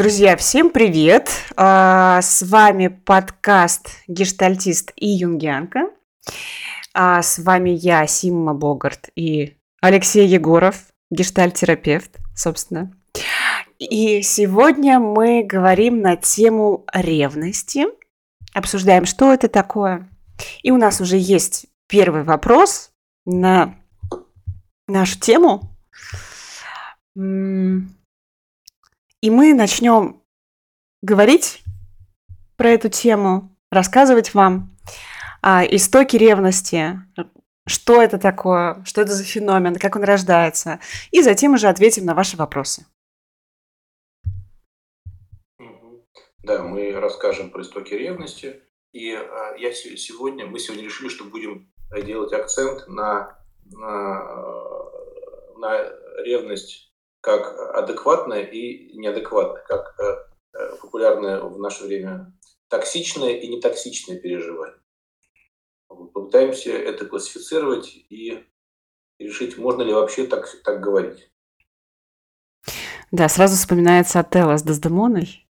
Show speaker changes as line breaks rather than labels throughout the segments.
Друзья, всем привет! А, С вами подкаст «Гештальтист и юнгианка». А, С вами я, Симма Богарт и Алексей Егоров, гештальтерапевт, собственно. И сегодня мы говорим на тему ревности, обсуждаем, что это такое. И у нас уже есть первый вопрос на нашу тему. И мы начнем говорить про эту тему, рассказывать вам о истоке ревности, что это такое, что это за феномен, как он рождается, и затем уже ответим на ваши вопросы.
Да, мы расскажем про истоки ревности. И а, я се- сегодня, мы сегодня решили, что будем делать акцент на, на, на ревность как адекватная и неадекватная, как э, э, популярное в наше время токсичное и нетоксичное переживание. Попытаемся это классифицировать и решить, можно ли вообще так, так говорить.
Да, сразу вспоминается Отелло с Дездемоной,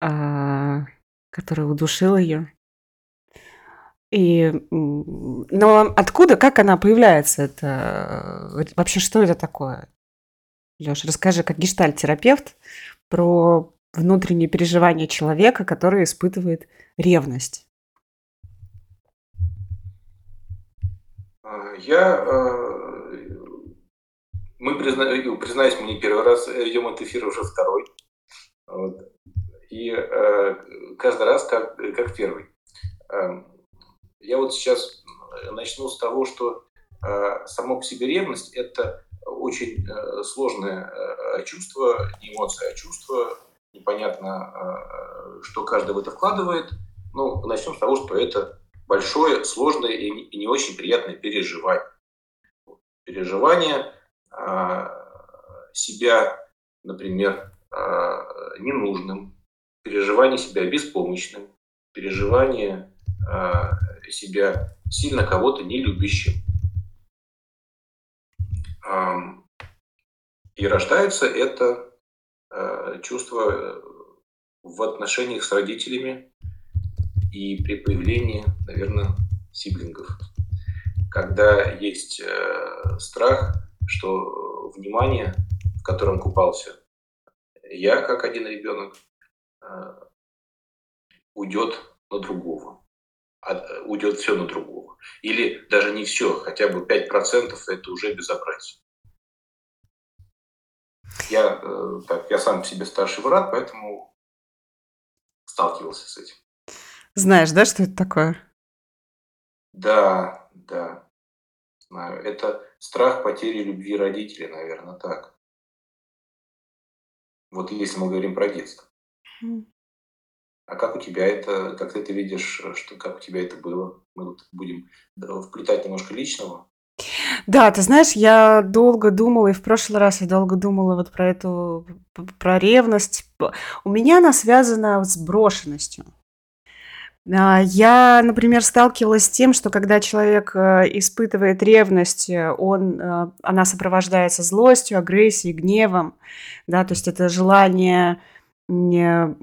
а, который удушил ее. И, но откуда, как она появляется? Это э, вообще что это такое? Леш, расскажи, как гештальт-терапевт, про внутренние переживания человека, который испытывает ревность.
А, Я, э, мы, призна- э, признаюсь, мы не первый раз ведем этот эфир, уже второй. Вот. И э, каждый раз как, как первый. Я вот сейчас начну с того, что э, само по себе ревность – это очень э, сложное э, чувство, не эмоция, а чувство. Непонятно, э, что каждый в это вкладывает. Ну, начнем с того, что это большое, сложное и не- очень приятное переживание. Переживание себя, например, ненужным, переживание себя беспомощным, переживание себя сильно кого-то не любящим. И рождается это а, чувство э, в отношениях с родителями и при появлении, наверное, сиблингов. Когда есть э, страх, что внимание, в котором купался я, как один ребенок, э, уйдет на другого. А, уйдет все на другого. Или даже не все, хотя бы 5% это уже безобразие. Я, э, так, я сам себе старший брат, поэтому сталкивался с этим.
Знаешь, да, что это такое?
Да, да, знаю. Это страх потери любви родителей, наверное, так. Вот если мы говорим про детство.
М.
А как у тебя это, как ты это видишь, э, что, как у тебя это было? Мы будем да, вплетать немножко личного.
Да, ты знаешь, я долго думала, и в прошлый раз я долго думала вот про эту, про ревность. У меня она связана с брошенностью. А, Я, например, сталкивалась с тем, что когда человек э, испытывает ревность, э, он, э, она сопровождается злостью, агрессией, гневом, да, то есть это желание, не,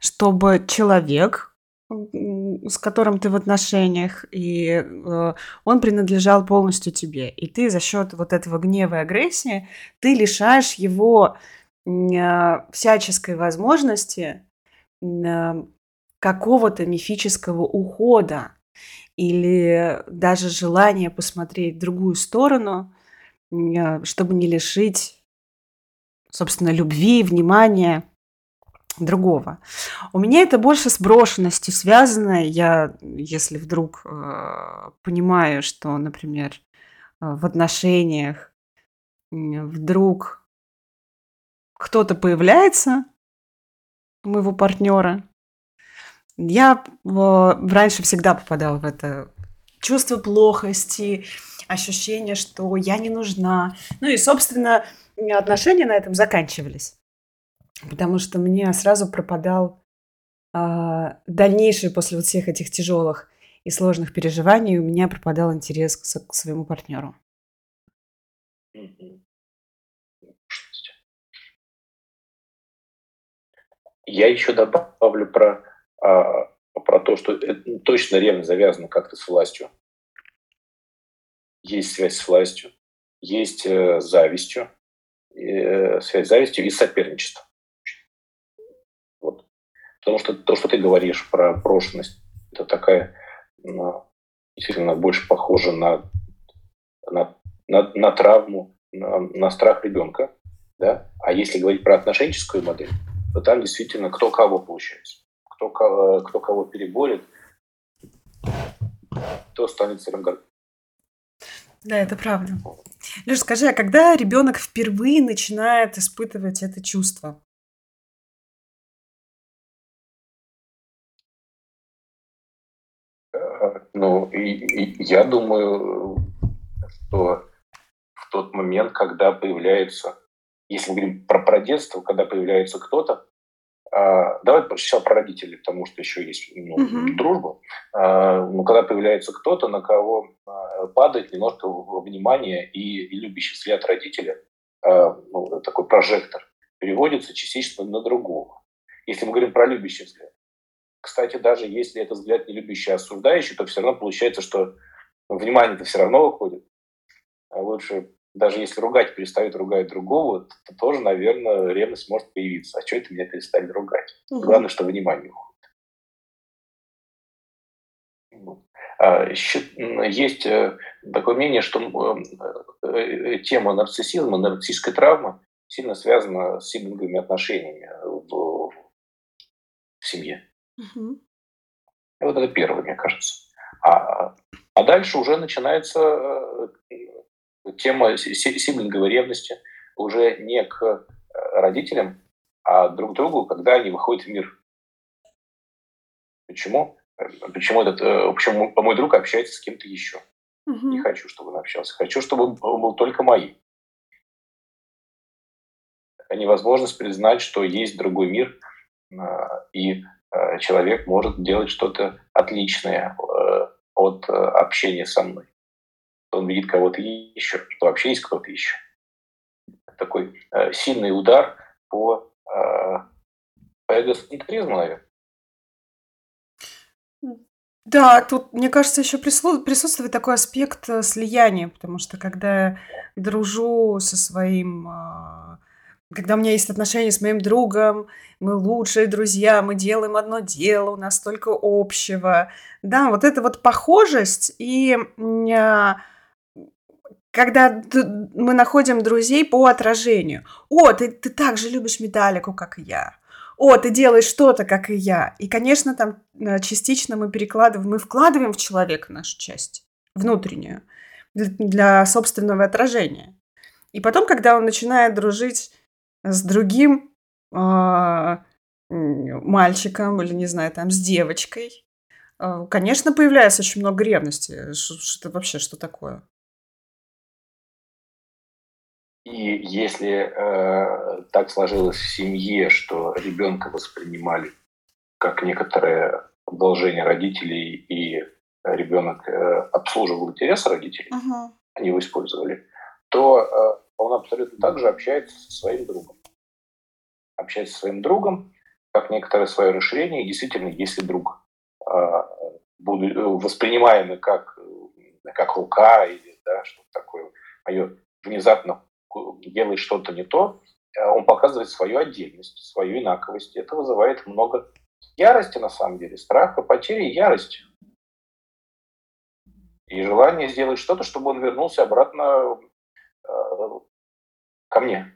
чтобы человек, с которым ты в отношениях, и э, он принадлежал полностью тебе. И ты за счет вот этого гнева и агрессии, ты лишаешь его э, всяческой возможности э, какого-то мифического ухода или даже желания посмотреть в другую сторону, чтобы не лишить, собственно, любви, внимания другого. У меня это больше с брошенностью связано. Я, если вдруг э, понимаю, что, например, э, в отношениях вдруг кто-то появляется, у моего партнера, я э, раньше всегда попадала в это чувство плохости, ощущение, что я не нужна. Ну и, собственно, отношения на этом заканчивались. Потому что мне сразу пропадал а, дальнейшее после вот всех этих тяжелых и сложных переживаний, у меня пропадал интерес к, к своему партнеру.
Я еще добавлю про, а, про то, что это точно ревность завязана как-то с властью. Есть связь с властью, есть э, завистью, э, связь с завистью и соперничеством. Потому что то, что ты говоришь про брошенность, это такая ну, действительно больше похоже на, на, на, на травму, на, на страх ребенка. Да? А если говорить про отношенческую модель, то там действительно кто кого получается. Кто, кто кого переборет, кто станет царем
Да, это правда. Леш, скажи, а когда ребенок впервые начинает испытывать это чувство?
Ну, и, и я думаю, что в тот момент, когда появляется, если мы говорим про, про детство, когда появляется кто-то, а, давай сначала про родителей, потому что еще есть ну, угу. дружба. А, ну, когда появляется кто-то, на кого а, падает немножко внимание и, и любящий взгляд родителя, а, ну, такой прожектор, переводится частично на другого. Если мы говорим про любящий взгляд. Кстати, даже если это взгляд не любящий, а осуждающий, то все равно получается, что внимание-то все равно уходит. А лучше, даже если ругать перестают ругать другого, то тоже, наверное, ревность может появиться. А что это меня перестали ругать? Угу. Главное, что внимание уходит. А, есть э, такое мнение, что э, э, тема нарциссизма, нарциссической травмы сильно связана с сиблинговыми отношениями в, в семье. Угу. Вот это первое, мне кажется. А, а дальше уже начинается э, тема сиблинговой ревности уже не к э, родителям, а друг к другу, когда они выходят в мир. Почему? Почему, этот, э, почему мой друг общается с кем-то еще? Угу. Не хочу, чтобы он общался. Хочу, чтобы он был только моим. Невозможность признать, что есть другой мир, и человек может делать что-то отличное э, от э, общения со мной. Он видит кого-то еще, что вообще есть кто-то еще. Такой сильный удар по, по эгоцентризму, наверное.
Да, тут, мне кажется, еще присутствует такой аспект слияния, потому что когда я дружу со своим когда у меня есть отношения с моим другом, мы лучшие друзья, мы делаем одно дело, у нас столько общего. Да, вот эта вот похожесть и а, когда мы находим друзей по отражению. О, ты, ты так же любишь Металлику, как и я. О, ты делаешь что-то, как и я. И, конечно, там а, частично мы перекладываем, мы вкладываем в человека нашу часть, внутреннюю, для, для собственного отражения. И потом, когда он начинает дружить с другим а, мальчиком или, не знаю, там, с девочкой, а, конечно, появляется очень много ревности. Что вообще, что такое?
И если э, так сложилось в семье, что ребенка воспринимали как некоторое продолжение родителей, и ребенок э, обслуживал интересы родителей, uh-huh. они его использовали, то э, он абсолютно так же общается со своим другом. Общается со своим другом, как некоторое свое расширение. Действительно, если друг э, э, воспринимаемый как, как рука или да, что-то такое, мое внезапно делает что-то не то, он показывает свою отдельность, свою инаковость. Это вызывает много ярости, на самом деле, страха, потери и ярости. И желание сделать что-то, чтобы он вернулся обратно ко мне.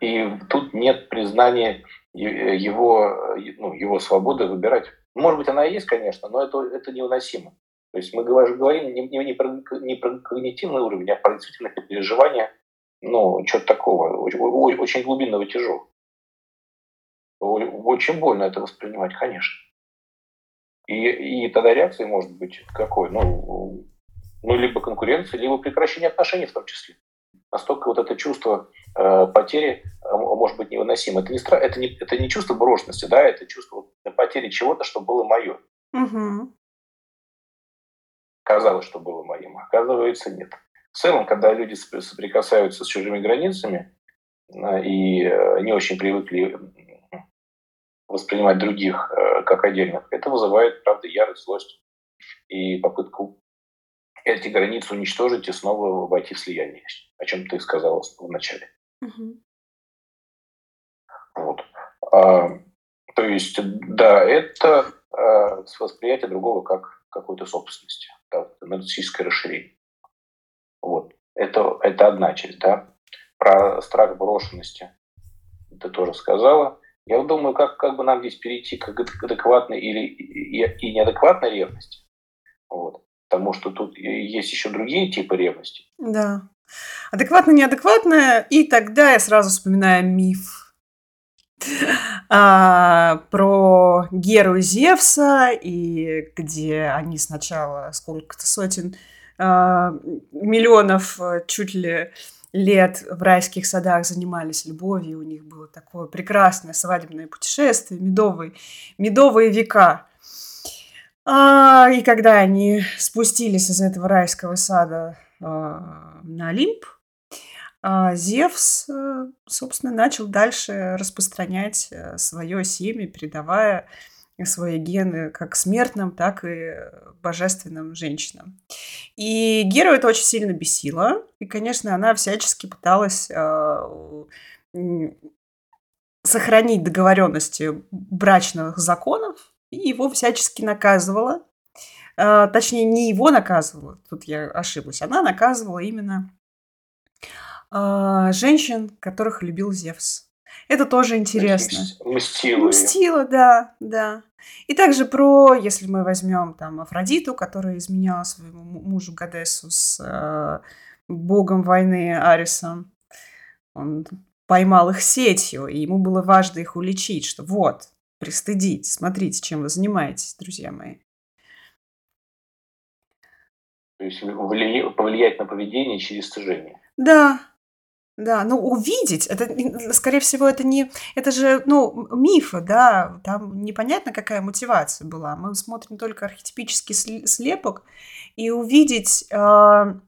И тут нет признания его, ну, его свободы выбирать. Может быть, она и есть, конечно, но это, это невыносимо. То есть мы говорим не, не, не, про, не про когнитивный уровень, а про действительно переживание, ну, что-то такого, очень, очень глубинного тяжелого. Очень больно это воспринимать, конечно. И, и тогда реакция может быть какой? Ну, ну, либо конкуренция, либо прекращение отношений в том числе. Настолько вот это чувство э, потери э, может быть невыносимо. Это не, стра... это, не, это не чувство брошенности, да, это чувство потери чего-то, что было мое. Угу. Казалось, что было моим, оказывается, нет. в целом, когда люди соприкасаются с чужими границами и не очень привыкли воспринимать других как отдельных, это вызывает, правда, ярость, злость и попытку эти границы уничтожить и снова войти в слияние, о чем ты сказала в начале. Угу. Вот. А, то есть, да, это а, восприятие другого как какой-то собственности, да, нарциссическое расширение. Вот. Это, это одна часть, да. Про страх брошенности ты тоже сказала. Я думаю, как, как бы нам здесь перейти к адекватной или и, и неадекватной ревности. Вот. Потому что тут есть еще другие типы ревности.
Да. Адекватно, неадекватное. И тогда я сразу вспоминаю миф а, про Геру Зевса, и где они сначала сколько-то сотен а, миллионов а, чуть ли лет в райских садах занимались любовью, у них было такое прекрасное свадебное путешествие, медовые, медовые века. А, и когда они спустились из этого райского сада а, на Олимп, а, Зевс, а, собственно, начал дальше распространять э, свое семя, передавая свои гены как смертным, так и божественным женщинам. И Геру это очень сильно бесило. И, конечно, она всячески пыталась э, сохранить договоренности брачных законов и его всячески наказывала. Э, точнее, не его наказывала, тут я ошиблась, она наказывала именно э, женщин, которых любил Зевс. Это тоже интересно.
Мстила.
Мстила, да, да. И также про, если мы возьмем там Афродиту, которая изменяла своему мужу Гадесу с э, богом войны Арисом. Он поймал их сетью, и ему было важно их уличить, что вот, пристыдить, смотрите, чем вы занимаетесь, друзья мои.
То есть повлиять на поведение через стыжение.
Да, да, ну увидеть, это, скорее всего, это не, это же, ну, мифы, да, там непонятно, какая мотивация была. Мы смотрим только архетипический слепок, и увидеть, э,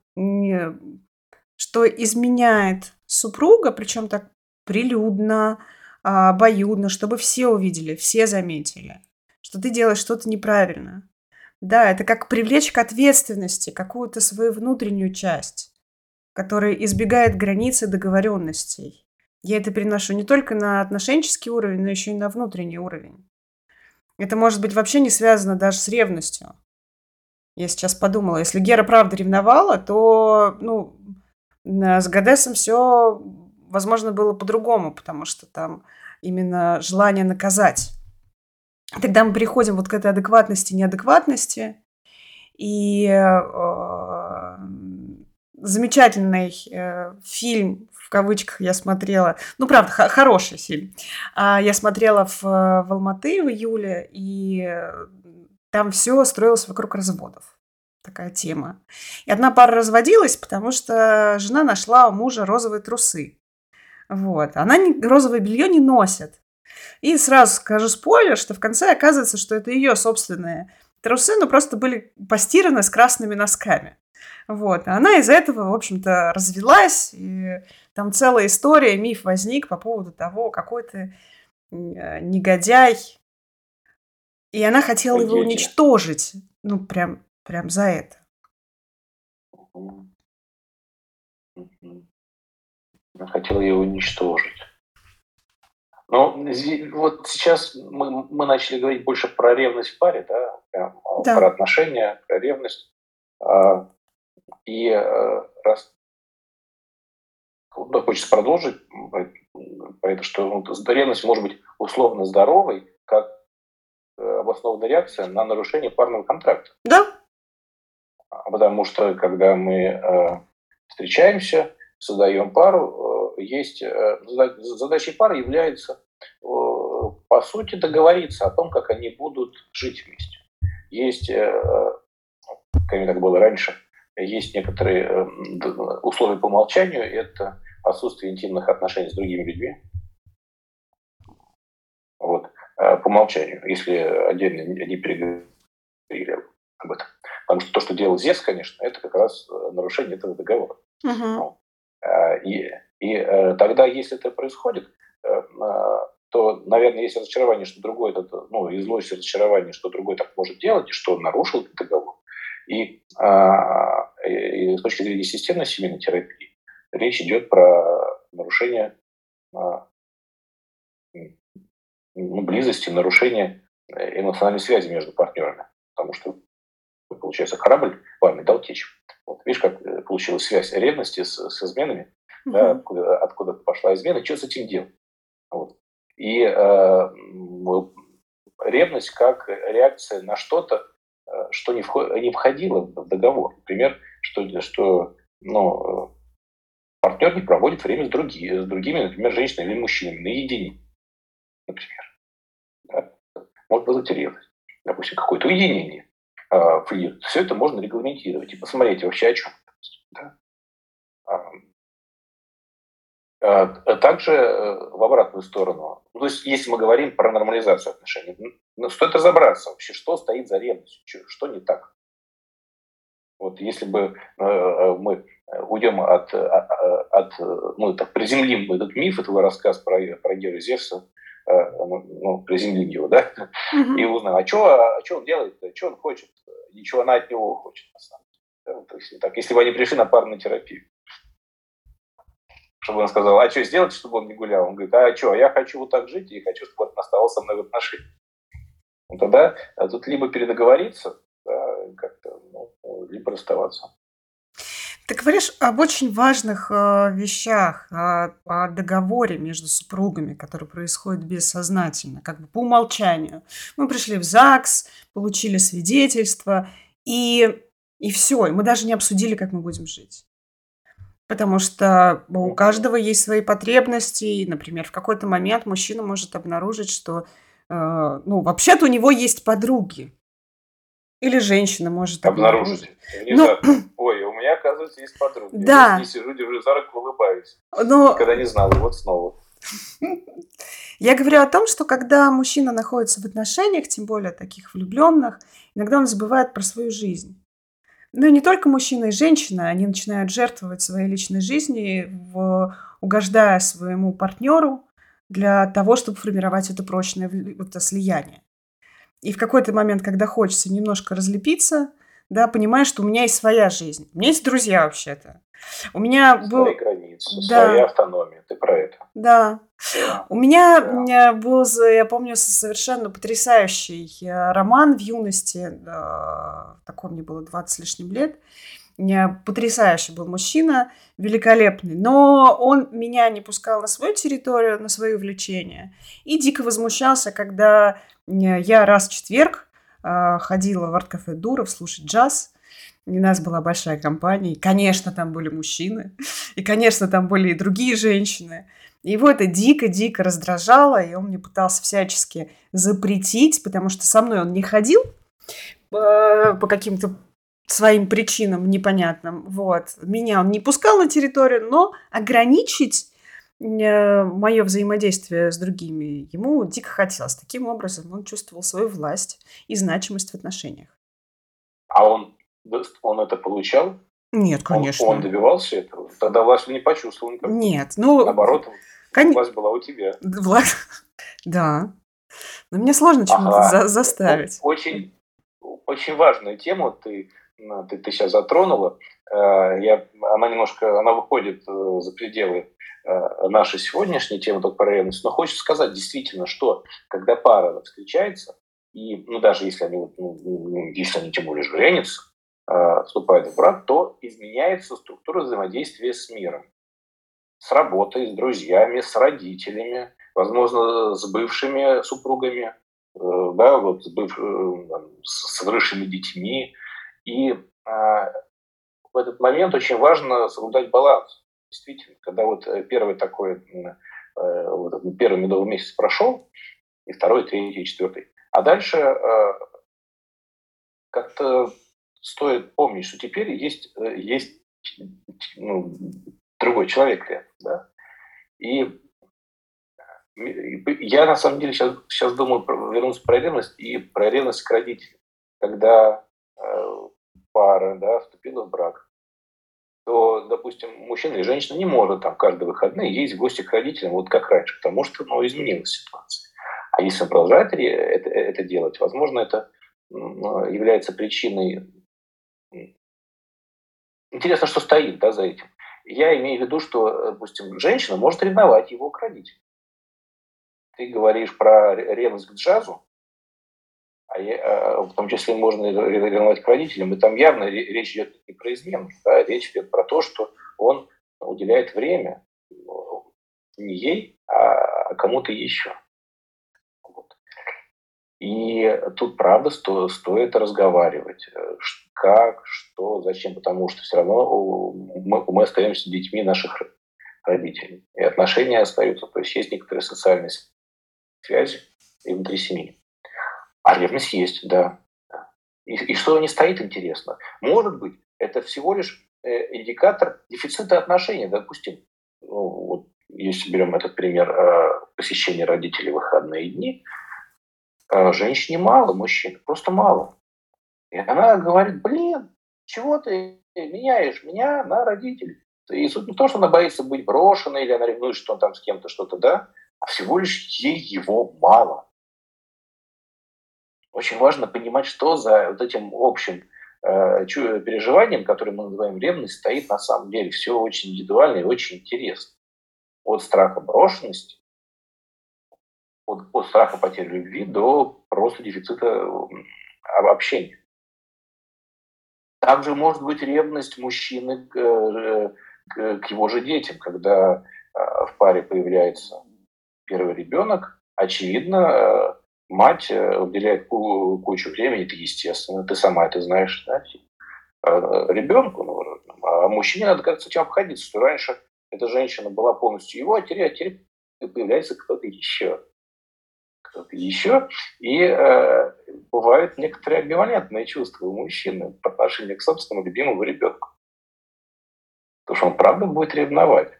что изменяет супруга, причем так прилюдно, э, обоюдно, чтобы все увидели, все заметили, что ты делаешь что-то неправильно. Да, это как привлечь к ответственности какую-то свою внутреннюю часть который избегает границы договоренностей. Я это переношу не только на отношенческий уровень, но еще и на внутренний уровень. Это может быть вообще не связано даже с ревностью. Я сейчас подумала, если Гера правда ревновала, то, ну, с Гадесом все, возможно, было по-другому, потому что там именно желание наказать. Тогда мы переходим вот к этой адекватности, неадекватности, и э, замечательный э, фильм, в кавычках, я смотрела. Ну, правда, хороший фильм. А, я смотрела в, в Алматы в июле, и там все строилось вокруг разводов. Такая тема. И одна пара разводилась, потому что жена нашла у мужа розовые трусы. Вот. Она не, розовое белье не носит. И сразу скажу спойлер, что в конце оказывается, что это ее собственные трусы, но просто были постираны с красными носками. Вот. А она из этого, в общем-то, развелась, и там целая история, миф возник по поводу того, какой ты э, негодяй. И она хотела его уничтожить. Ну, прям, прям за это.
Она хотела его уничтожить. Но вот сейчас мы, мы начали говорить больше про ревность в паре, да, прям, да. про отношения, про ревность. А, и э, раз да, хочется продолжить про это, что ну, ревность может быть условно здоровой, как э, обоснованная реакция на нарушение парного контракта.
Да.
А потому что, когда мы э, встречаемся, создаем пару, есть задачей пары является, по сути, договориться о том, как они будут жить вместе. Есть, как так было раньше, есть некоторые э, условия по умолчанию, это отсутствие интимных отношений с другими людьми. Вот. А по умолчанию, если отдельно не переговорили об этом. Потому что то, что делал Зевс, конечно, это как раз нарушение этого договора.
Угу.
И, и тогда, если это происходит, то, наверное, есть разочарование, что другой, ну, и злость разочарование, что другой так может делать, и что он нарушил этот договор. И, а, и с точки зрения системной семейной терапии речь идет про нарушение а, ну, близости, нарушение эмоциональной связи между партнерами. Потому что, получается, корабль вами дал течь. Вот, видишь, как э, получилась связь ревности с, с изменами, угу. да, откуда, откуда пошла измена, что с этим делать. Вот. И э, ревность как реакция на что-то, что не, вход, не входило в договор. Например, что, что ну, партнер не проводит время с, други, с другими, например, женщинами или мужчинами наедине, например. Да? Может вызвать ревность. Допустим, какое-то уединение, э, флирт. Все это можно регламентировать и посмотреть вообще о чем. Да? А, также э, в обратную сторону. Ну, то есть, если мы говорим про нормализацию отношений, ну, стоит разобраться вообще, что стоит за ревностью, что не так. Вот если бы э, э, мы уйдем от, от ну, так, приземлим этот миф, этого рассказ про, про Геру Зевса, ну, ну, приземлим его, да, mm-hmm. и узнаем, а что а что он делает, что он хочет, ничего она от него хочет, на самом деле. Да, то есть, так, если бы они пришли на парную терапию чтобы он сказал, а что сделать, чтобы он не гулял? Он говорит, а что, я хочу вот так жить и хочу, чтобы он оставался со мной в отношениях. Ну, тогда а тут либо передоговориться, да, как-то, ну, либо расставаться.
Ты говоришь об очень важных э, вещах, о, о договоре между супругами, который происходит бессознательно, как бы по умолчанию. Мы пришли в ЗАГС, получили свидетельство, и, и все, и мы даже не обсудили, как мы будем жить. Потому что у каждого есть свои потребности. И, например, в какой-то момент мужчина может обнаружить, что э, ну, вообще-то у него есть подруги. Или женщина может
обнаружить. обнаружить. Ну, Ой, у меня, оказывается, есть подруги.
Да.
Я сижу, держу за руку, улыбаюсь. Но... Никогда не знала, вот снова.
Я говорю о том, что когда мужчина находится в отношениях, тем более таких влюбленных, иногда он забывает про свою жизнь. Ну и не только мужчина и женщина, они начинают жертвовать своей личной жизнью, в, угождая своему партнеру для того, чтобы формировать это прочное это слияние. И в какой-то момент, когда хочется немножко разлепиться, да, понимаешь, что у меня есть своя жизнь. У меня есть друзья вообще-то. У меня
Свои был... границы, да. своя автономия. Ты про это.
Да. да. У меня, да. меня был, я помню, совершенно потрясающий э, роман в юности. Такой мне было 20 с лишним лет. Потрясающий был мужчина, великолепный. Но он меня не пускал на свою территорию, на свои увлечения. И дико возмущался, когда я раз в четверг э, ходила в арт-кафе Дуров слушать джаз. У нас была большая компания, и, конечно, там были мужчины, и, конечно, там были и другие женщины. И его это дико-дико раздражало, и он мне пытался всячески запретить, потому что со мной он не ходил по, по каким-то своим причинам непонятным. Вот. Меня он не пускал на территорию, но ограничить э, мое взаимодействие с другими ему дико хотелось. Таким образом он чувствовал свою власть и значимость в отношениях.
А он он это получал?
Нет, конечно.
Он, он добивался этого? Тогда власть не почувствовал никак.
Нет, ну...
Наоборот, кон... власть была у тебя.
Власть... Да. Но мне сложно чему-то ага. за заставить.
Очень, очень важную тему ты, ты, ты сейчас затронула. Э, я, она немножко, она выходит э, за пределы э, нашей сегодняшней темы только про ревность. Но хочется сказать действительно, что когда пара встречается, и ну, даже если они, ну, ну если они тем более женятся, вступает в брак, то изменяется структура взаимодействия с миром. С работой, с друзьями, с родителями, возможно, с бывшими супругами, э, да, вот с, быв... Э, с выросшими детьми. И в этот момент очень важно соблюдать баланс. Действительно, когда вот первый такой, первый медовый месяц прошел, и второй, третий, четвертый, а дальше как-то стоит помнить, что теперь есть, э, есть ну, другой человек Да? И я на самом деле сейчас, сейчас думаю вернуться про ревность и про ревность к родителям. Когда э, пара, да, вступила в брак, то, допустим, мужчина или женщина не может там каждые выходные ездить в гости к родителям, вот как раньше, потому что ну, изменилась ситуация. А если он продолжает это, это делать, возможно, это является причиной... Интересно, что стоит да, за этим. Я имею в виду, что, допустим, женщина может ревновать его к родителям. Ты говоришь про ревность к джазу, а я, а, в том числе можно ревновать к родителям, и там явно речь идет не про измену, да, речь идет про то, что он уделяет время не ей, а кому-то еще. И тут, правда, сто, стоит разговаривать. Э, как, что, зачем, потому что все равно мы, мы остаемся детьми наших родителей. И отношения остаются. То есть есть некоторые социальные связи и внутри семьи. А ревность есть, да. И, и что не стоит, интересно. Может быть, это всего лишь э, индикатор дефицита отношений. Допустим, ну, вот если берем этот пример э, посещения родителей в выходные дни, женщине мало, мужчин просто мало. И она говорит, блин, чего ты меняешь меня на родителей? И суть не то, что она боится быть брошенной, или она ревнует, что он там с кем-то что-то, да, а всего лишь ей его мало. Очень важно понимать, что за вот этим общим э, переживанием, которое мы называем ревность, стоит на самом деле. Все очень индивидуально и очень интересно. От страха брошенности, от, от страха потери любви до просто дефицита общения. Также может быть ревность мужчины к, э, к, к его же детям, когда э, в паре появляется первый ребенок, очевидно, э, мать уделяет кучу времени, это естественно, ты сама это знаешь, да, а, ребенку, ну, а мужчине надо как-то с этим обходиться, что раньше эта женщина была полностью его, а теперь, а теперь появляется кто-то еще. Кто-то еще. И э, бывают некоторые амбивалентные чувства у мужчины по отношению к собственному любимому ребенку. Потому что он правда будет ревновать.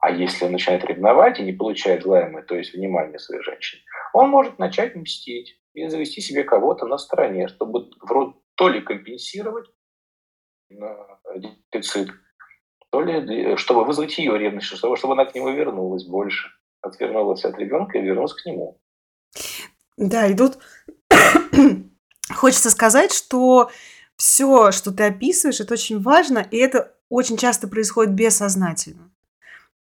А если он начинает ревновать и не получает желаемое, то есть внимание своей женщины, он может начать мстить и завести себе кого-то на стороне, чтобы вроде то ли компенсировать дефицит, то ли чтобы вызвать ее ревность, чтобы, чтобы она к нему вернулась больше, отвернулась от ребенка и вернулась к нему.
Да, и тут хочется сказать, что все, что ты описываешь, это очень важно, и это очень часто происходит бессознательно.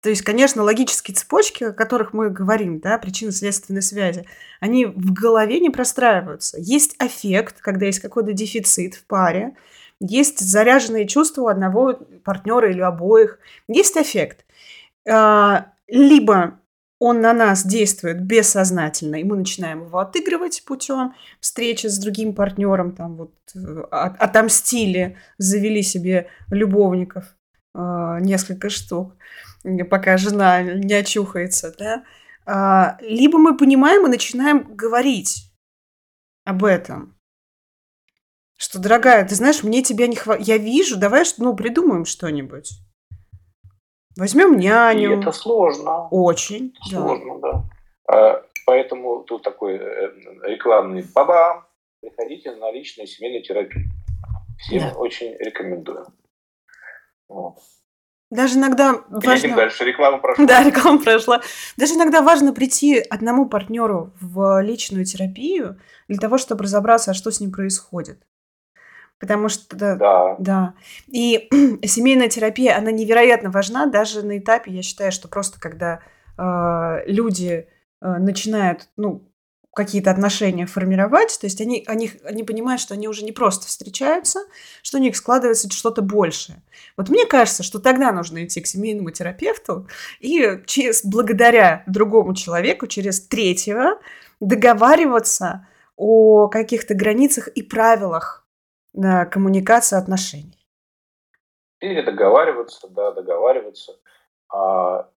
То есть, конечно, логические цепочки, о которых мы говорим, да, причинно-следственной связи, они в голове не простраиваются. Есть аффект, когда есть какой-то дефицит в паре, есть заряженные чувства у одного партнера или обоих, есть аффект. А, либо он на нас действует бессознательно, и мы начинаем его отыгрывать путем встречи с другим партнером, там вот э, отомстили, завели себе любовников а, несколько штук пока жена не очухается, да, а, либо мы понимаем и начинаем говорить об этом. Что, дорогая, ты знаешь, мне тебя не хватает. Я вижу, давай ну, придумаем что-нибудь. Возьмем няню.
И это сложно.
Очень.
Сложно, да. да. Поэтому тут такой э, рекламный баба. Приходите на личную семейную терапию. Всем да. очень рекомендую.
Вот. Даже иногда
важно... дальше, реклама прошла.
Да, реклама прошла. Даже иногда важно прийти одному партнеру в личную терапию для того, чтобы разобраться, а что с ним происходит. Потому что
да.
да. И семейная терапия, она невероятно важна даже на этапе, я считаю, что просто когда э, люди э, начинают, ну, какие-то отношения формировать, то есть они, они, они понимают, что они уже не просто встречаются, что у них складывается что-то большее. Вот мне кажется, что тогда нужно идти к семейному терапевту и через, благодаря другому человеку, через третьего, договариваться о каких-то границах и правилах на коммуникации отношений.
Или договариваться, да, договариваться. А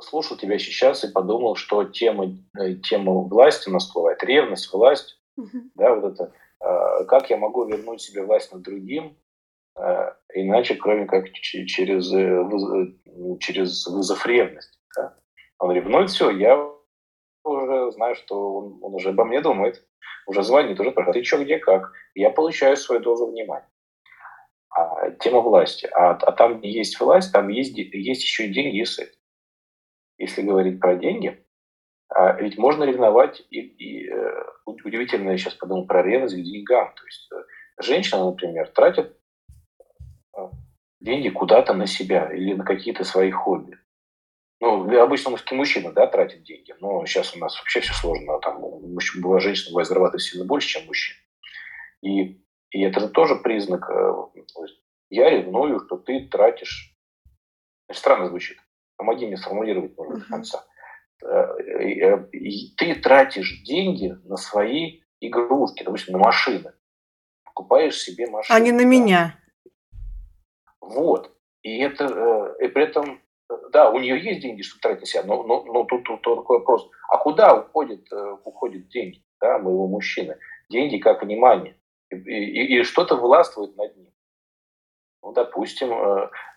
слушал тебя сейчас и подумал, что тема, э, тема власти у нас всплывает, ревность, власть, угу. да, вот это, э, как я могу вернуть себе власть над другим, э, иначе, кроме как через, ну, через вызов ревности. Да? Он ревнует, все, я знаю, что он, он уже обо мне думает, уже звонит, уже спрашивает, ты что, где, как? Я получаю свою дозу внимания. а, тема власти. А, а там, есть власть, там есть, есть еще и деньги и секс. Если говорить про деньги, а, ведь можно ревновать, и, и э, удивительно, я сейчас подумал про ревность к деньгам. То есть э, женщина, например, тратит э, деньги куда-то на себя или на какие-то свои хобби. Ну, обычно мужские мужчины, да, тратят деньги, но сейчас у нас вообще все сложно. Там была женщина бывает зарабатывает сильно больше, чем мужчина. И, и это же тоже признак. Я ревную, что ты тратишь. Странно звучит. Помоги мне сформулировать, может до конца. Э, ты тратишь деньги на свои игрушки, допустим, на машины. Покупаешь себе машину.
А не на да. меня.
Вот. И это, э, и при этом, да, у нее есть деньги, чтобы тратить на себя, но, но, но тут, тут, такой вопрос. А куда уходят, э, уходят деньги да, моего мужчины? Деньги как внимание. И, и, и что-то властвует над ним. Ну, допустим,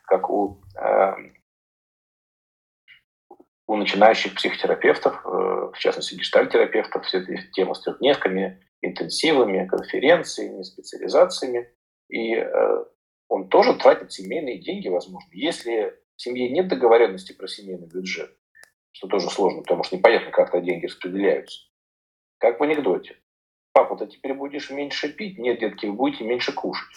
как у у начинающих психотерапевтов, э, в частности гештальтерапевтов, все эта тема с трехдневками, интенсивами, конференциями, специализациями. И э, он тоже тратит семейные деньги, возможно. Если в семье нет договоренности про семейный бюджет, что тоже сложно, потому что непонятно, как то деньги распределяются. Как в анекдоте. Папа, ты теперь будешь меньше пить? Нет, детки, вы будете меньше кушать.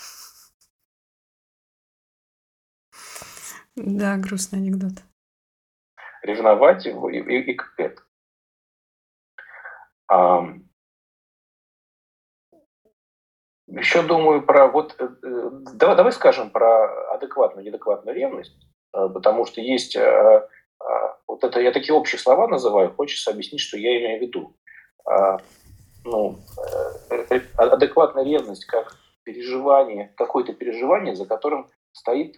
Да, грустный анекдот
ревновать его и, и, и к этому. А, еще думаю про вот э, э, давай, давай скажем про адекватную, неадекватную ревность, потому что есть вот это я такие общие слова называю, хочется объяснить, что я имею в виду. Ну, адекватная ревность как переживание, какое-то переживание, за которым стоит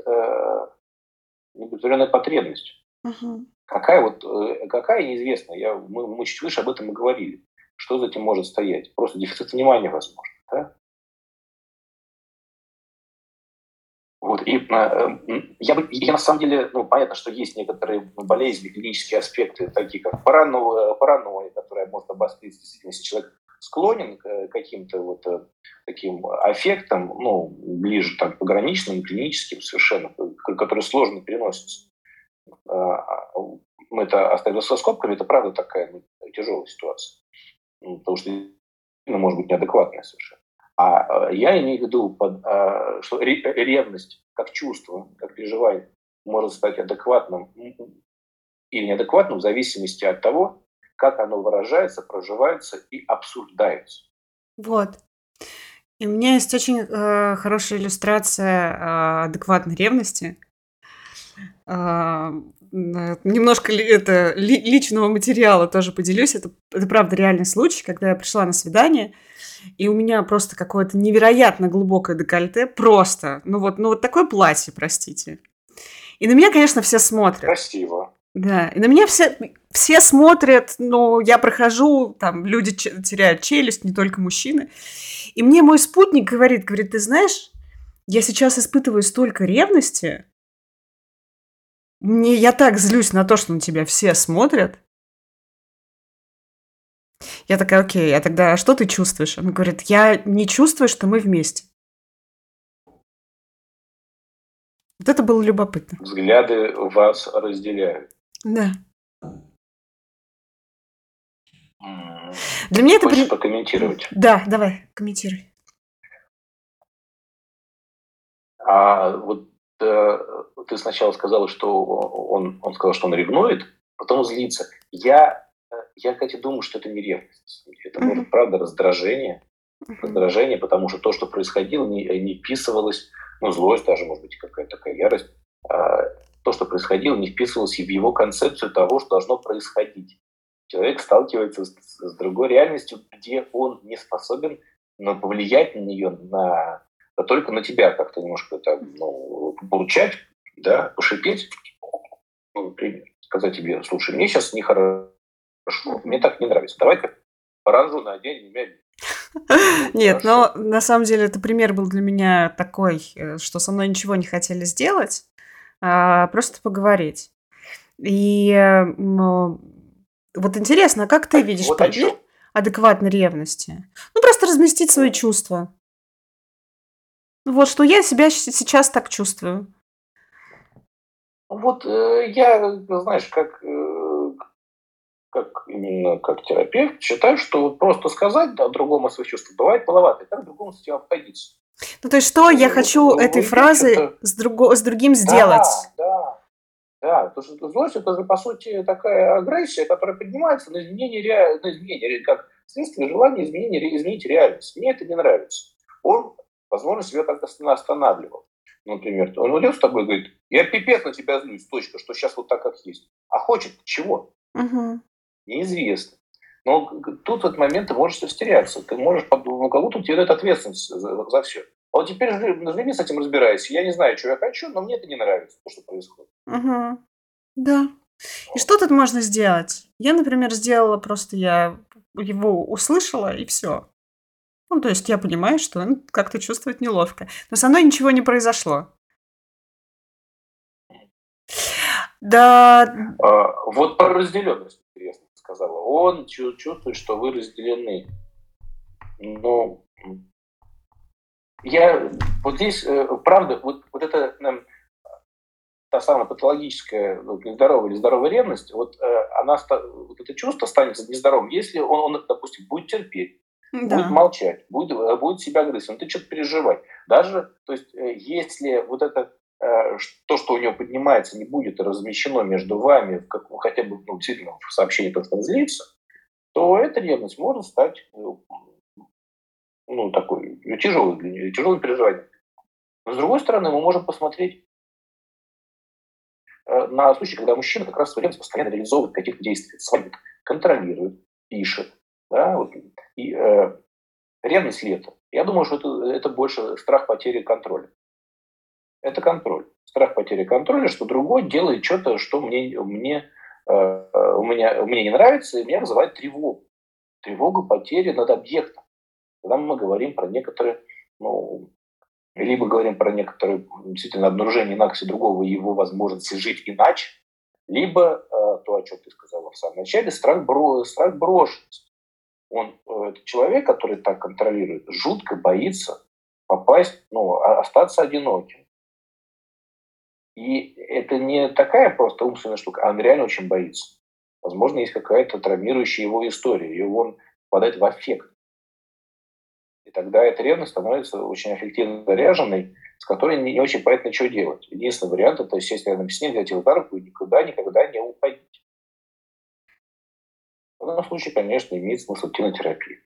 определенная потребность. Угу. Какая вот, э, какая неизвестно, я, мы, мы чуть выше об этом и говорили. Что за этим может стоять? Просто дефицит внимания, возможно. Да? Вот, и э, я, я на самом деле, ну, понятно, что есть некоторые болезни, клинические аспекты, такие как паранойя, паранойя которая может обостриться, действительно, если человек склонен к каким-то вот э, таким аффектам, ну, ближе там, пограничным, клиническим совершенно, которые сложно переносятся. А, мы это оставили со скобками, это правда такая ну, тяжелая ситуация. Ну, потому что ну, может быть неадекватная совершенно. А, а я имею в виду, а, что ревность как чувство, как переживание может стать адекватным или неадекватным в зависимости от того, как оно выражается, проживается и обсуждается.
Вот. И у меня есть очень э, хорошая иллюстрация э, адекватной ревности. А, немножко это ли, личного материала тоже поделюсь. Это, это правда реальный случай, когда я пришла на свидание, и у меня просто какое-то невероятно глубокое декольте, просто, ну вот, ну вот такое платье, простите. И на меня, конечно, все смотрят.
Красиво.
Да, и на меня все, все смотрят, но я прохожу, там люди теряют челюсть, не только мужчины. И мне мой спутник говорит, говорит, ты знаешь, я сейчас испытываю столько ревности, мне я так злюсь на то, что на тебя все смотрят. Я такая, окей, а тогда что ты чувствуешь? Он говорит, я не чувствую, что мы вместе. Вот это было любопытно.
Взгляды вас разделяют.
Да. Для меня это...
Хочешь прокомментировать?
Да, давай, комментируй.
А вот ты сначала сказала, что он, он сказал, что он ревнует, потом злится. Я, я, кстати, думаю, что это не ревность. Это, mm-hmm. может, правда, раздражение. Mm-hmm. Раздражение, потому что то, что происходило, не, не вписывалось, ну, злость даже, может быть, какая-то такая ярость, а, то, что происходило, не вписывалось в его концепцию того, что должно происходить. Человек сталкивается с, с другой реальностью, где он не способен но повлиять на нее, на, а только на тебя как-то немножко там, ну, получать, да, пошипеть, ну, например, сказать тебе, слушай, мне сейчас нехорошо, мне так не нравится, давай-ка поранжу на день меня
нет, но на самом деле это пример был для меня такой, э, что со мной ничего не хотели сделать, а просто поговорить. И ну, вот интересно, а как ты видишь вот пример адекватной ревности? Ну, просто разместить свои чувства. Вот что я себя сейчас так чувствую.
Вот э, я, знаешь, как, э, как именно как терапевт, считаю, что вот просто сказать да, другому свои чувства бывает маловато, и как другому с этим обходиться.
Ну, то есть что я хочу ну, этой фразы с, друго, с другим сделать?
Да, да, да. Потому что злость это же, по сути, такая агрессия, которая поднимается на изменение, ре... на изменение как следствие желания изменения, изменить реальность. Мне это не нравится. Он, возможно, себя так останавливал. Например, он идет с тобой и говорит, я пипец на тебя злюсь, точка, что сейчас вот так, как есть. А хочет чего?
Угу.
Неизвестно. Но тут в этот момент ты можешь растеряться. Ты можешь, ну, кого-то тебе дает ответственность за, за все. А вот теперь живи с этим разбирайся. Я не знаю, что я хочу, но мне это не нравится, то, что происходит.
Угу. Да. И что тут можно сделать? Я, например, сделала просто, я его услышала, и все. Ну, то есть я понимаю, что он как-то чувствует неловко. Но со мной ничего не произошло. Да.
А, вот про разделенность интересно сказала. Он чувствует, что вы разделены. Но я вот здесь, э, правда, вот, вот это эм, та самая патологическая ну, нездоровая или здоровая ревность, вот э, она, вот это чувство станет нездоровым, если он, он допустим, будет терпеть, да. будет молчать, будет, э, будет себя грызть, он начнет переживать. Даже, то есть, если вот это то, что у него поднимается, не будет размещено между вами как, хотя бы ну, действительно в сообщении, как он злится, то эта ревность может стать ну, такой тяжелый, тяжелый переживание. Но с другой стороны, мы можем посмотреть э, на случай, когда мужчина как раз ревность постоянно реализовывает каких-то действий, контролирует, пишет. Да, вот. И э, ревность это? Я думаю, что это, это больше страх потери контроля. Это контроль. Страх потери контроля, что другой делает что-то, что мне, мне, э, у меня, мне не нравится, и меня вызывает тревогу. Тревогу потери над объектом когда мы говорим про некоторые, ну, либо говорим про некоторые действительно обнаружение на акции другого и его возможности жить иначе, либо э, то, о чем ты сказала в самом начале, страх, бро, страх брошенности. Он, э, человек, который так контролирует, жутко боится попасть, ну, остаться одиноким. И это не такая просто умственная штука, а он реально очень боится. Возможно, есть какая-то травмирующая его история, и он попадает в аффект тогда эта ревность становится очень эффективно заряженной, с которой не, не очень понятно, что делать. Единственный вариант – это сесть рядом с ним, взять его за руку и никуда, никогда не уходить. В данном случае, конечно, имеет смысл кинотерапия.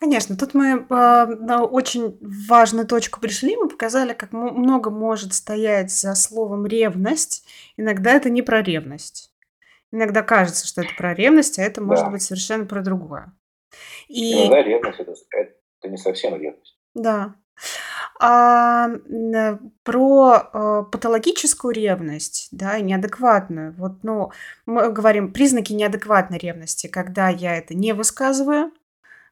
Конечно, тут мы э, на очень важную точку пришли, мы показали, как много может стоять за словом ревность. Иногда это не про ревность. Иногда кажется, что это про ревность, а это может быть совершенно про другое.
И... Иногда ревность это, это не совсем ревность.
Да. А, про э, патологическую ревность, да, неадекватную. Вот, ну, мы говорим признаки неадекватной ревности, когда я это не высказываю,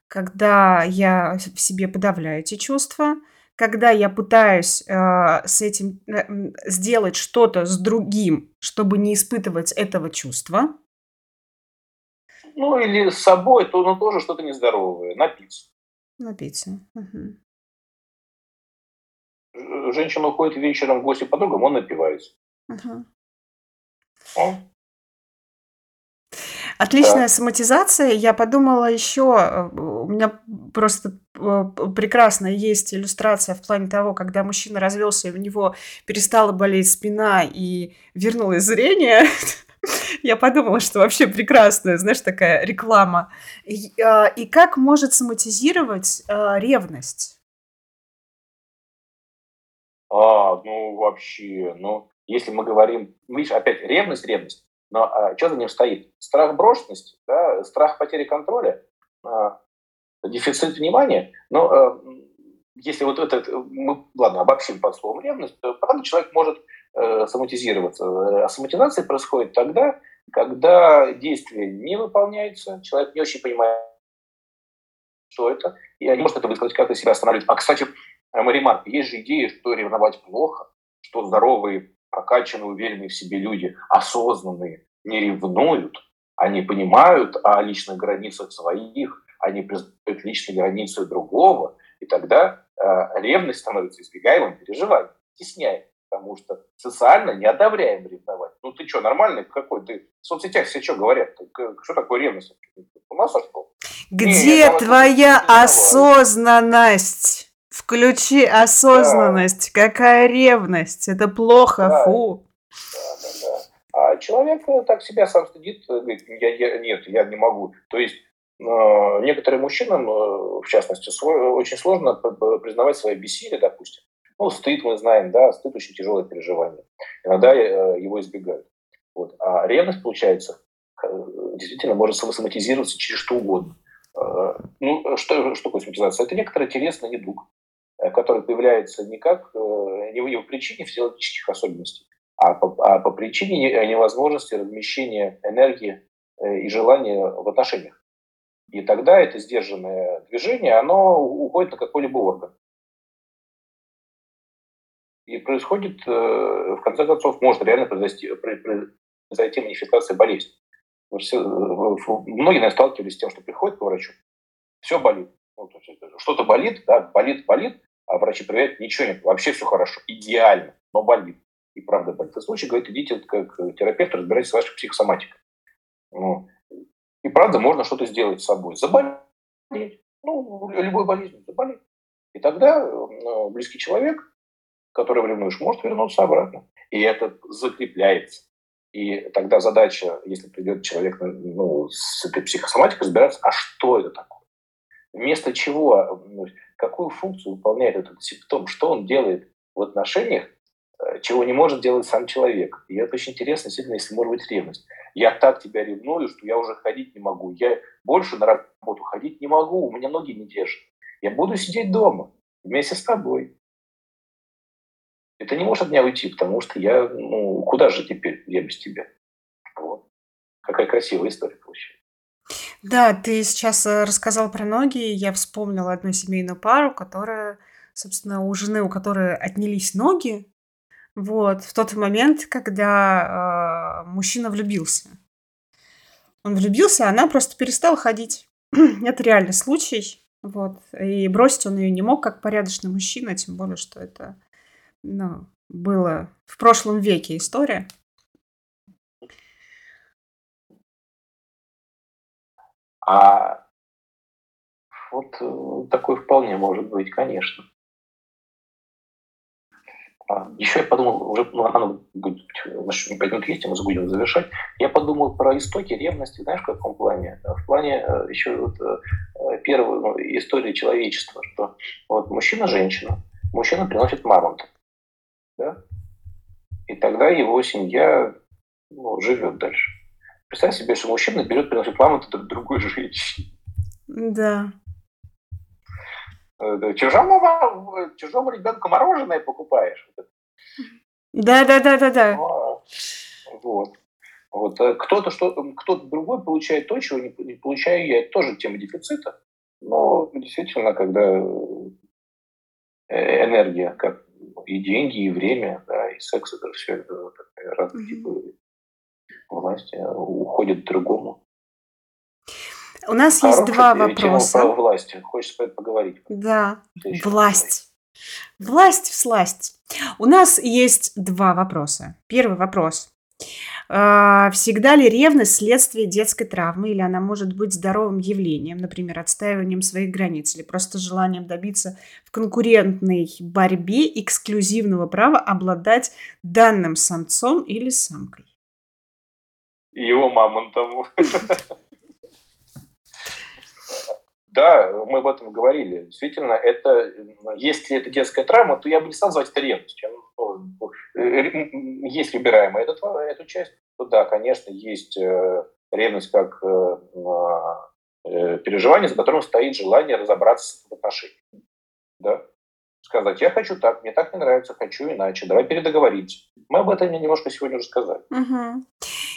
когда я в себе подавляю эти чувства, когда я пытаюсь э, с этим э, сделать что-то с другим, чтобы не испытывать этого чувства,
ну, или с собой, то ну, тоже что-то нездоровое. Напиться.
Напиться. Угу.
Женщина уходит вечером в гости к подругам, он напивается.
Угу. Отличная да. соматизация. Я подумала еще, э, у меня просто э, прекрасная есть иллюстрация в плане того, когда мужчина развелся, и у него перестала болеть спина и вернулось зрение. Я подумала, что вообще прекрасная, знаешь, такая реклама. И, а, и как может соматизировать ревность?
А, ну вообще, ну, если мы говорим, видишь, опять ревность, ревность, но а, что за ним стоит? Страх брошенности, да, страх потери контроля, а, дефицит внимания. Но а, если вот это, мы, ладно, обобщим под словом ревность, то правда человек может э, соматизироваться. А соматизация происходит тогда, когда действие не выполняется, человек не очень понимает, что это, и не может это высказать, как-то себя останавливать. А, кстати, Маримар, есть же идея, что ревновать плохо, что здоровые, прокачанные, уверенные в себе люди, осознанные, не ревнуют, они понимают о личных границах своих, они признают личные границы другого, И тогда э, ревность становится избегаемым переживанием, стесняем, потому что социально не одобряем ревновать. Ну ты что, нормальный какой? Ты в соцсетях все что говорят? Что такое ревность? У нас?
Где не, твоя осознанность? Включи осознанность. Да. Какая ревность? Это плохо, да. фу.
Да, да, да. А человек э, так себя сам стыдит, э, говорит, я, я, нет, я не могу. То есть э, некоторым мужчинам, э, в частности, свой, очень сложно признавать свое бессилие, допустим. Ну, стыд мы знаем, да, стыд очень тяжелое переживание. Иногда э, его избегают. Вот. А ревность, получается, действительно может самосоматизироваться через что угодно. Ну, что, что такое соматизация? Это некоторый телесный недуг, который появляется не как не в причине физиологических особенностей, а по, а по причине невозможности размещения энергии и желания в отношениях. И тогда это сдержанное движение, оно уходит на какой-либо орган. И происходит, э, в конце концов, может реально произойти, произойти манифестация болезни. Э, многие, наверное, сталкивались с тем, что приходят к врачу, все болит. Ну, что-то болит, да, болит, болит, а врачи проверяют, ничего нет, вообще все хорошо, идеально, но болит. И правда болит. В случае, говорит, идите как терапевт, разбирайтесь с вашей психосоматикой. Ну, и правда, можно что-то сделать с собой. Заболеть. Ну, любой болезнью заболеть. И тогда э, близкий человек который ревнуешь, может вернуться обратно. И это закрепляется. И тогда задача, если придет человек ну, с этой психосоматикой, разбираться, а что это такое? Вместо чего, ну, какую функцию выполняет этот симптом, что он делает в отношениях, э, чего не может делать сам человек. И это очень интересно, действительно, если может быть ревность. Я так тебя ревную, что я уже ходить не могу. Я больше на работу ходить не могу, у меня ноги не держат. Я буду сидеть дома вместе с тобой. Это не может от меня уйти, потому что я, ну, куда же теперь я без тебя? Вот. Какая красивая история получилась.
Да, ты сейчас э, рассказал про ноги, я вспомнила одну семейную пару, которая, собственно, у жены, у которой отнялись ноги, вот, в тот момент, когда э, мужчина влюбился. Он влюбился, а она просто перестала ходить. это реальный случай, вот, и бросить он ее не мог, как порядочный мужчина, тем более, что это ну, было в прошлом веке история.
А вот э, такой вполне может быть, конечно. А, еще я подумал, уже ну, она будет, не пойдем к мы будем завершать. Я подумал про истоки ревности, знаешь, в каком плане? В плане э, еще вот э, первой ну, истории человечества, что вот мужчина-женщина, мужчина приносит мамонта да? И тогда его семья ну, живет дальше. Представь себе, что мужчина берет, приносит мамонта другой женщине.
Да.
Э, чужому, чужому ребенку мороженое покупаешь.
Да, да, да, да, да.
Вот. Вот. Э, кто-то что, кто-то другой получает то, чего не, не получаю я. Это тоже тема дефицита. Но действительно, когда э, энергия, как и деньги, и время, да, и секс, это все это разные mm-hmm. типы власти а, уходит к другому.
У нас Хорошая есть два вопроса.
Тема про власть. Хочется поговорить.
Да, власть. Власть в сласть. У нас есть два вопроса. Первый вопрос. А, всегда ли ревность следствие детской травмы, или она может быть здоровым явлением, например, отстаиванием своих границ, или просто желанием добиться в конкурентной борьбе эксклюзивного права обладать данным самцом или самкой?
Его мамонтом. Да, мы об этом говорили. Действительно, это, если это детская травма, то я бы не стал назвать это ревностью. Ну, если убираем этот, эту часть, то да, конечно, есть э, ревность как э, э, переживание, за которым стоит желание разобраться в отношениях. Да? Сказать, я хочу так, мне так не нравится, хочу иначе, давай передоговоримся. Мы об этом немножко сегодня уже сказали.
Угу.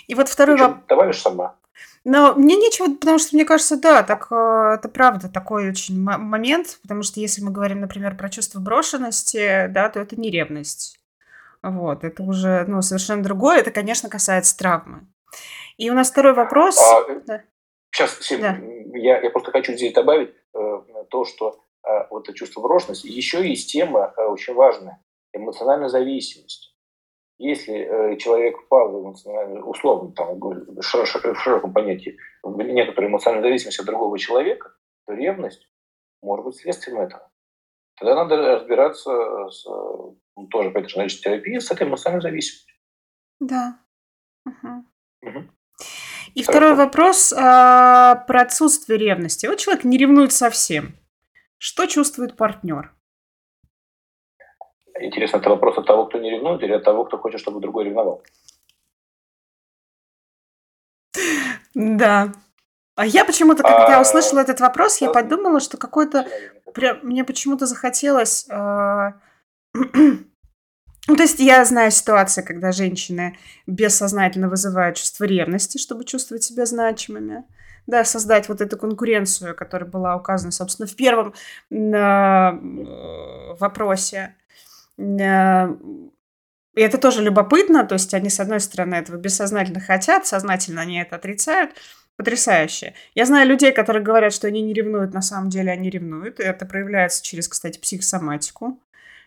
И вот второй вопрос.
Добавишь сама?
Но мне нечего, потому что мне кажется, да, так э, это правда такой очень момент, потому что если мы говорим, например, про чувство брошенности, да, то это не ревность. Вот, это уже, ну, совершенно другое. Это, конечно, касается травмы. И у нас второй вопрос.
А, да. Сейчас, Сим, да. я, я просто хочу здесь добавить э, то, что вот это чувство брошенности. Еще есть тема очень важная – эмоциональная зависимость. Если человек впал в условно, там, в широком понятии, в некоторую эмоциональную зависимость от другого человека, то ревность может быть следствием этого. Тогда надо разбираться с, ну, тоже этой же терапии с этой эмоциональной зависимостью.
Да. Угу. Угу. И Хорошо. второй вопрос а, про отсутствие ревности. Вот человек не ревнует совсем. Что чувствует партнер?
Интересно, это вопрос от того, кто не ревнует, или от того, кто хочет, чтобы другой ревновал?
Да. А я почему-то, когда а... услышала этот вопрос, я подумала, что какой-то... Мне почему-то захотелось... А... Ну, то есть я знаю ситуации, когда женщины бессознательно вызывают чувство ревности, чтобы чувствовать себя значимыми. Да, создать вот эту конкуренцию, которая была указана, собственно, в первом э, вопросе. Э, и это тоже любопытно, то есть они, с одной стороны, этого бессознательно хотят, сознательно они это отрицают, потрясающе. Я знаю людей, которые говорят, что они не ревнуют, на самом деле они ревнуют, и это проявляется через, кстати, психосоматику.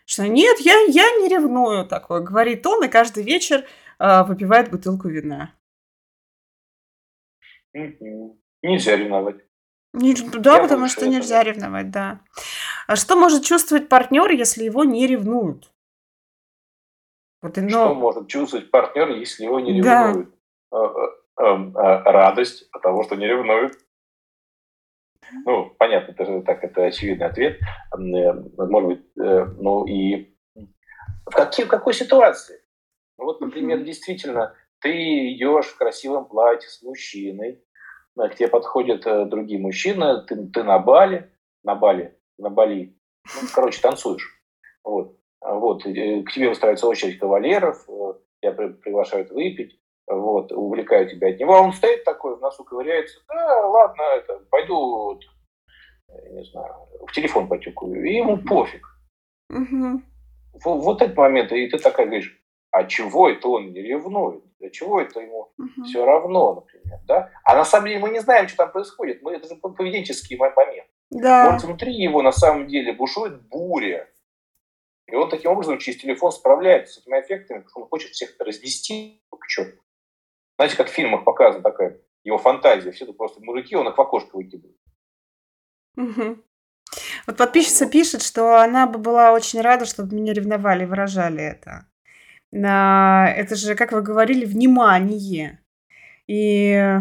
Что нет, я, я не ревную такое, говорит он, и каждый вечер э, выпивает бутылку вина.
Нельзя ревновать.
Не, да, я потому что нельзя ревновать, да. А что может чувствовать партнер, если его не ревнуют?
Вот, но... Что может чувствовать партнер, если его не ревнуют? Да. Эм, э, радость от того, что не ревнуют. Ну, понятно, это же так, это очевидный ответ. Э, может быть, э, ну и в, какие, в какой ситуации? Ну, вот, например, действительно, ты идешь в красивом платье с мужчиной, к тебе подходят другие мужчины, ты, ты на бале, на бале, на бали, ну, короче, танцуешь. Вот. Вот, к тебе выстраивается очередь кавалеров, тебя приглашают выпить, вот, увлекаю тебя от него, а он стоит такой, в носу ковыряется, да, ладно, это, пойду, не знаю, в телефон потекую, и ему пофиг. Угу. Вот, вот этот момент, и ты такая говоришь, а чего это он не ревнует? Для чего это ему угу. все равно, например, да? А на самом деле мы не знаем, что там происходит, мы, это же поведенческий момент. Да. Может, внутри его на самом деле бушует буря, и он таким образом через телефон справляется с этими эффектами, потому что он хочет всех разнести к черту. Знаете, как в фильмах показана такая его фантазия. Все это просто мужики, он их в окошко выкидывает.
Угу. Вот подписчица пишет, что она бы была очень рада, чтобы меня ревновали, выражали это. Это же, как вы говорили, внимание. И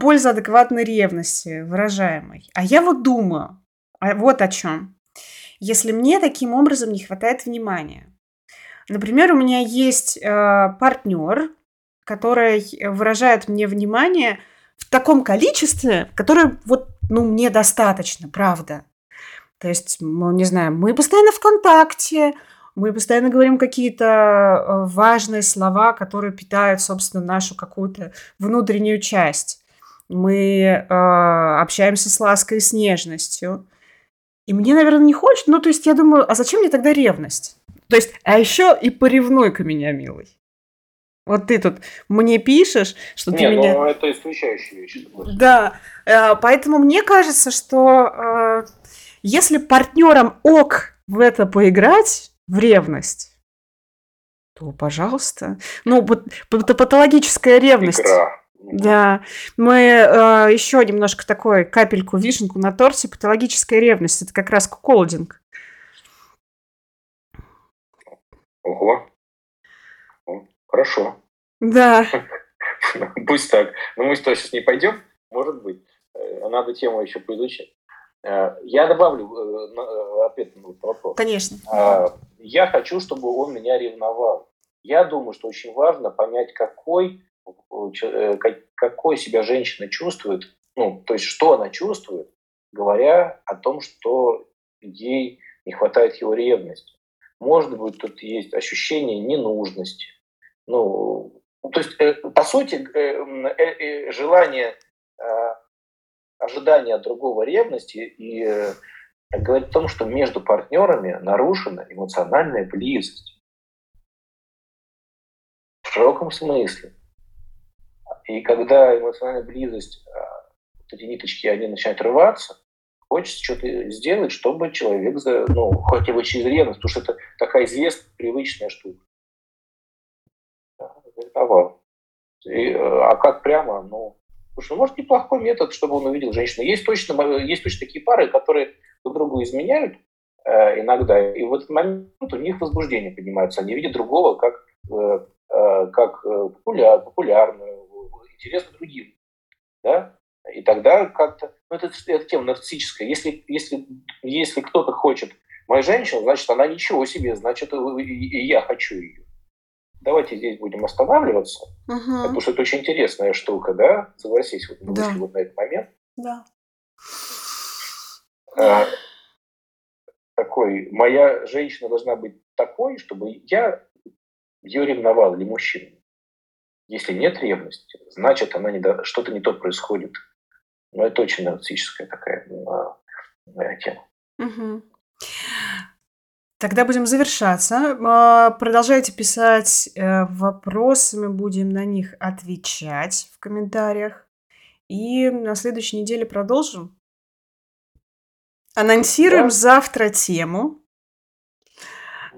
польза адекватной ревности, выражаемой. А я вот думаю, а вот о чем. Если мне таким образом не хватает внимания, например, у меня есть э, партнер, которая выражает мне внимание в таком количестве, которое вот, ну, мне достаточно, правда. То есть, ну, не знаю, мы постоянно в контакте, мы постоянно говорим какие-то э, важные слова, которые питают, собственно, нашу какую-то внутреннюю часть. Мы э, общаемся с лаской и с нежностью. И мне, наверное, не хочется. Ну, то есть я думаю, а зачем мне тогда ревность? То есть, а еще и поревнуй-ка меня, милый. Вот ты тут мне пишешь, что ты
Не,
меня...
ну это исключающая вещь.
Да, э, поэтому мне кажется, что э, если партнерам ок в это поиграть, в ревность, то, пожалуйста. Ну, вот это патологическая ревность. Игра. Да, мы э, еще немножко такой капельку вишенку на торте. Патологическая ревность. Это как раз куколдинг.
Ого. Хорошо.
Да.
Пусть так. Но мы что, сейчас не пойдем? Может быть. Э, надо тему еще поизучать. Э, я добавлю э, ответ на этот вопрос.
Конечно.
Я хочу, чтобы он меня ревновал. Я думаю, что очень важно понять, какой, какой себя женщина чувствует, ну, то есть что она чувствует, говоря о том, что ей не хватает его ревности. Может быть, тут есть ощущение ненужности, ну, то есть, э, по сути, э, э, желание, ожидание от другого ревности и говорит о том, что между партнерами нарушена эмоциональная близость. В широком смысле. И когда эмоциональная близость, вот эти ниточки, они начинают рваться, хочется что-то сделать, чтобы человек, за, ну, хотя бы через ревность, потому что это такая известная, привычная штука. Ревновал. И, а как прямо, ну, Слушай, ну, может, неплохой метод, чтобы он увидел женщину. Есть точно, есть точно такие пары, которые друг другу изменяют э, иногда, и в этот момент у них возбуждение поднимается. Они видят другого как, э, э, как э, популяр, популярную, интересно другим. Да? И тогда как-то... Ну, это, это тема нарциссическая. Если, если, если кто-то хочет мою женщину, значит, она ничего себе, значит, и, и я хочу ее давайте здесь будем останавливаться, угу. потому что это очень интересная штука, да? Согласись, вот мы да. вышли вот на этот момент.
Да.
А, такой, моя женщина должна быть такой, чтобы я ее ревновал или мужчину. Если нет ревности, значит, она не до... что-то не то происходит. Но это очень нарциссическая такая ну, тема.
Угу. Тогда будем завершаться. А, продолжайте писать э, вопросы, мы будем на них отвечать в комментариях. И на следующей неделе продолжим. Анонсируем да. завтра тему.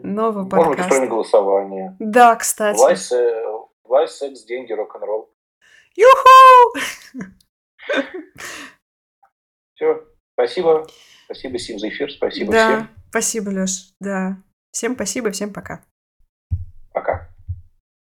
Новый подкаст. Может
быть, голосование.
Да, кстати.
Власть, власть, секс, деньги, рок-н-ролл.
Юху!
Все, спасибо. Спасибо, Сим, за эфир. Спасибо
да.
всем.
Спасибо, Леш. Да. Всем спасибо, всем пока.